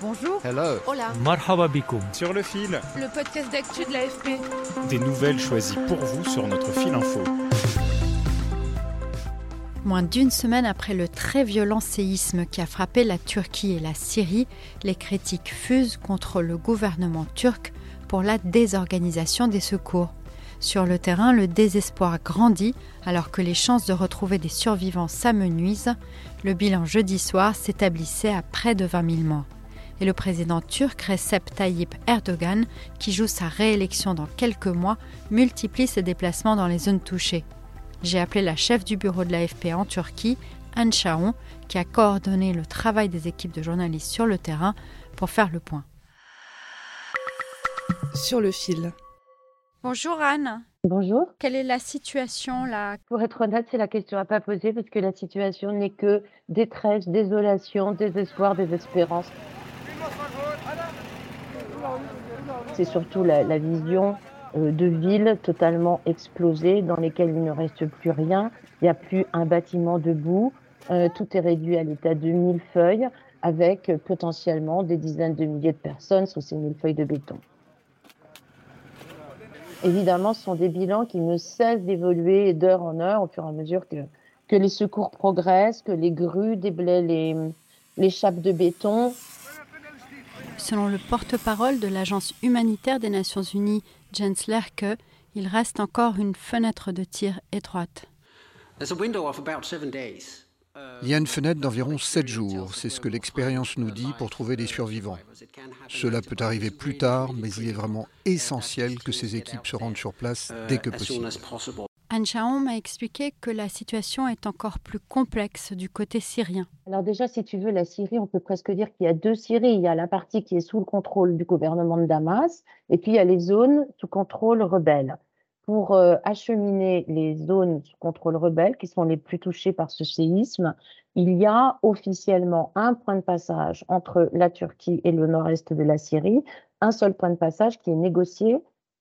Bonjour. Hello. Hola. Marhaba. Sur le fil, Le podcast d'actu de l'AFP. des nouvelles choisies pour vous sur notre fil info. Moins d'une semaine après le très violent séisme qui a frappé la Turquie et la Syrie, les critiques fusent contre le gouvernement turc pour la désorganisation des secours. Sur le terrain, le désespoir grandit alors que les chances de retrouver des survivants s'amenuisent. Le bilan jeudi soir s'établissait à près de 20 000 morts. Et le président turc Recep Tayyip Erdogan, qui joue sa réélection dans quelques mois, multiplie ses déplacements dans les zones touchées. J'ai appelé la chef du bureau de l'AFP en Turquie, Anne Chaon, qui a coordonné le travail des équipes de journalistes sur le terrain pour faire le point. Sur le fil. Bonjour Anne, Bonjour. quelle est la situation là Pour être honnête, c'est la question à pas poser parce que la situation n'est que détresse, désolation, désespoir, désespérance. C'est surtout la, vision euh, de villes totalement explosées dans lesquelles il ne reste plus rien. Il n'y a plus un bâtiment debout. Euh, tout est réduit à l'état de millefeuilles avec euh, potentiellement des dizaines de milliers de personnes sous ces millefeuilles de béton. Évidemment, ce sont des bilans qui ne cessent d'évoluer d'heure en heure au fur et à mesure que, que les secours progressent, que les grues déblaient les, les chapes de béton. Selon le porte-parole de l'agence humanitaire des Nations Unies, Jens Lerke, il reste encore une fenêtre de tir étroite. Il y a une fenêtre d'environ 7 jours, c'est ce que l'expérience nous dit pour trouver des survivants. Cela peut arriver plus tard, mais il est vraiment essentiel que ces équipes se rendent sur place dès que possible. Anne Chaon m'a expliqué que la situation est encore plus complexe du côté syrien. Alors déjà, si tu veux, la Syrie, on peut presque dire qu'il y a deux Syries. Il y a la partie qui est sous le contrôle du gouvernement de Damas, et puis il y a les zones sous contrôle rebelle. Pour euh, acheminer les zones sous contrôle rebelle, qui sont les plus touchées par ce séisme, il y a officiellement un point de passage entre la Turquie et le nord-est de la Syrie, un seul point de passage qui est négocié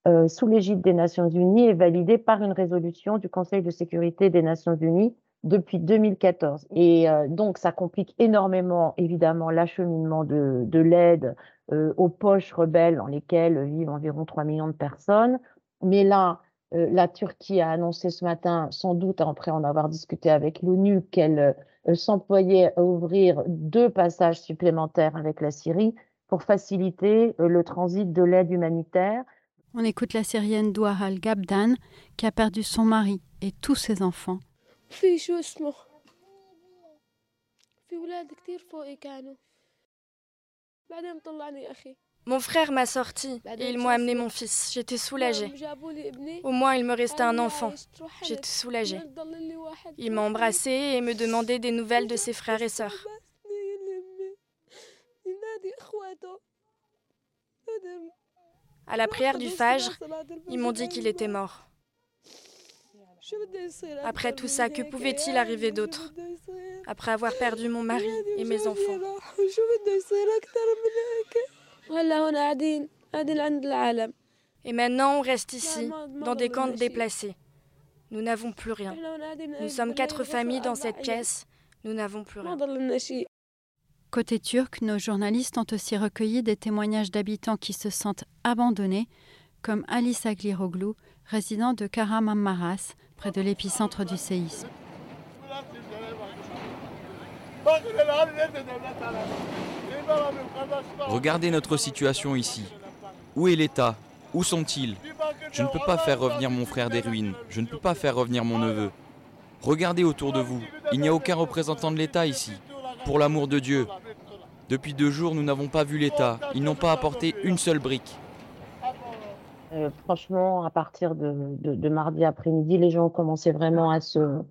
euh, sous l'égide des Nations Unies et validé par une résolution du Conseil de sécurité des Nations Unies depuis 2014. Et euh, donc, ça complique énormément, évidemment, l'acheminement de, de l'aide euh, aux poches rebelles dans lesquelles vivent environ 3 millions de personnes. Mais là, la Turquie a annoncé ce matin, sans doute après en avoir discuté avec l'ONU, qu'elle s'employait à ouvrir deux passages supplémentaires avec la Syrie pour faciliter le transit de l'aide humanitaire. On écoute la Syrienne Douar al-Gabdan qui a perdu son mari et tous ses enfants. Mon frère m'a sorti et ils m'ont amené mon fils. J'étais soulagée. Au moins, il me restait un enfant. J'étais soulagée. Il m'a embrassée et me demandait des nouvelles de ses frères et sœurs. À la prière du Fajr, ils m'ont dit qu'il était mort. Après tout ça, que pouvait-il arriver d'autre Après avoir perdu mon mari et mes enfants. Et maintenant, on reste ici, dans des camps déplacés. Nous n'avons plus rien. Nous sommes quatre familles dans cette pièce. Nous n'avons plus rien. Côté turc, nos journalistes ont aussi recueilli des témoignages d'habitants qui se sentent abandonnés, comme Ali Sagliroglou, résident de Karamammaras, près de l'épicentre du séisme. Regardez notre situation ici. Où est l'État? Où sont-ils? Je ne peux pas faire revenir mon frère des ruines. Je ne peux pas faire revenir mon neveu. Regardez autour de vous. Il n'y a aucun représentant de l'État ici. Pour l'amour de Dieu. Depuis deux jours, nous n'avons pas vu l'État. Ils n'ont pas apporté une seule brique. Euh, franchement, à partir de, mardi après-midi, les gens ont commencé vraiment à se,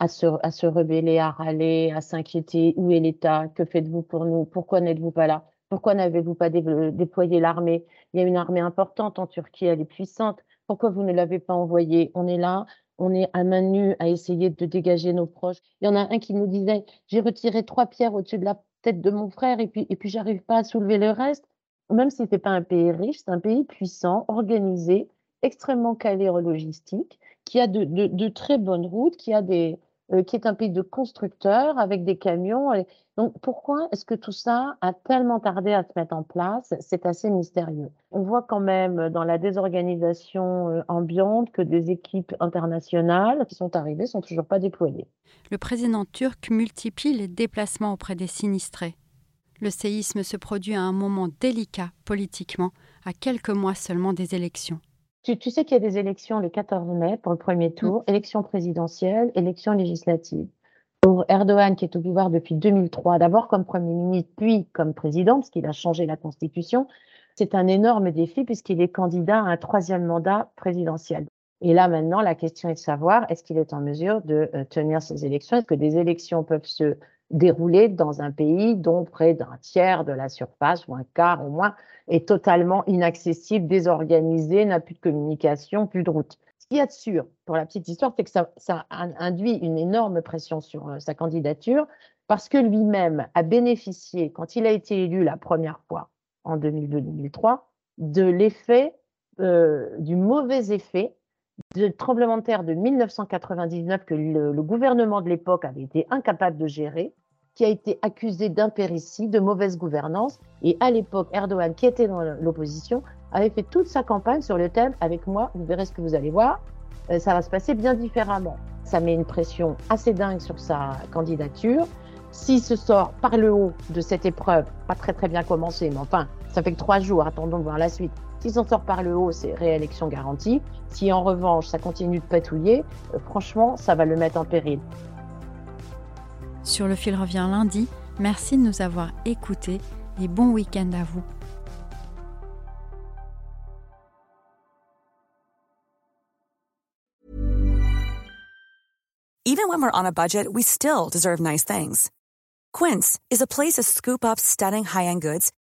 à se, à se rebeller, à râler, à s'inquiéter. Où est l'État? Que faites-vous pour nous? Pourquoi n'êtes-vous pas là? Pourquoi n'avez-vous pas déployé l'armée? Il y a une armée importante en Turquie, elle est puissante. Pourquoi vous ne l'avez pas envoyée? On est là, on est à main nue à essayer de dégager nos proches. Il y en a un qui nous disait J'ai retiré trois pierres au-dessus de la tête de mon frère et puis, et puis j'arrive pas à soulever le reste. Même si ce n'est pas un pays riche, c'est un pays puissant, organisé, extrêmement calé en logistique, qui a de, très bonnes routes, qui, a des, euh, qui est un pays de constructeurs avec des camions. Donc pourquoi est-ce que tout ça a tellement tardé à se mettre en place? C'est assez mystérieux. On voit quand même dans la désorganisation euh, ambiante que des équipes internationales qui sont arrivées sont toujours pas déployées. Le président turc multiplie les déplacements auprès des sinistrés. Le séisme se produit à un moment délicat politiquement, à quelques mois seulement des élections. Tu, sais qu'il y a des élections le 14 mai pour le premier tour, mm. élections présidentielles, élections législatives. Pour Erdogan, qui est au pouvoir depuis 2003, d'abord comme Premier ministre, puis comme président, parce qu'il a changé la Constitution, c'est un énorme défi puisqu'il est candidat à un troisième mandat présidentiel. Et là, maintenant, la question est de savoir, est-ce qu'il est en mesure de euh, tenir ces élections? Est-ce que des élections peuvent se déroulé dans un pays dont près d'un tiers de la surface ou un quart au moins est totalement inaccessible, désorganisé, n'a plus de communication, plus de route. Ce qu'il y a sûr, pour la petite histoire, c'est que ça, ça, induit une énorme pression sur euh, sa candidature parce que lui-même a bénéficié, quand il a été élu la première fois en 2002-2003, de l'effet, euh, du mauvais effet du tremblement de terre de 1999 que le gouvernement de l'époque avait été incapable de gérer qui a été accusé d'impéritie, de mauvaise gouvernance. Et à l'époque, Erdogan, qui était dans l'opposition, avait fait toute sa campagne sur le thème Avec moi, vous verrez ce que vous allez voir, euh, ça va se passer bien différemment. Ça met une pression assez dingue sur sa candidature. S'il se sort par le haut de cette épreuve, pas très très bien commencé, mais enfin, ça fait que trois jours, attendons de voir la suite. S'il s'en sort par le haut, c'est réélection garantie. Si en revanche, ça continue de patouiller, euh, franchement, ça va le mettre en péril. Sur le fil revient lundi. Merci de nous avoir écoutés et bon week-end à vous. Even when we're on a budget, we still deserve nice things. Quince is a place to scoop up stunning high-end goods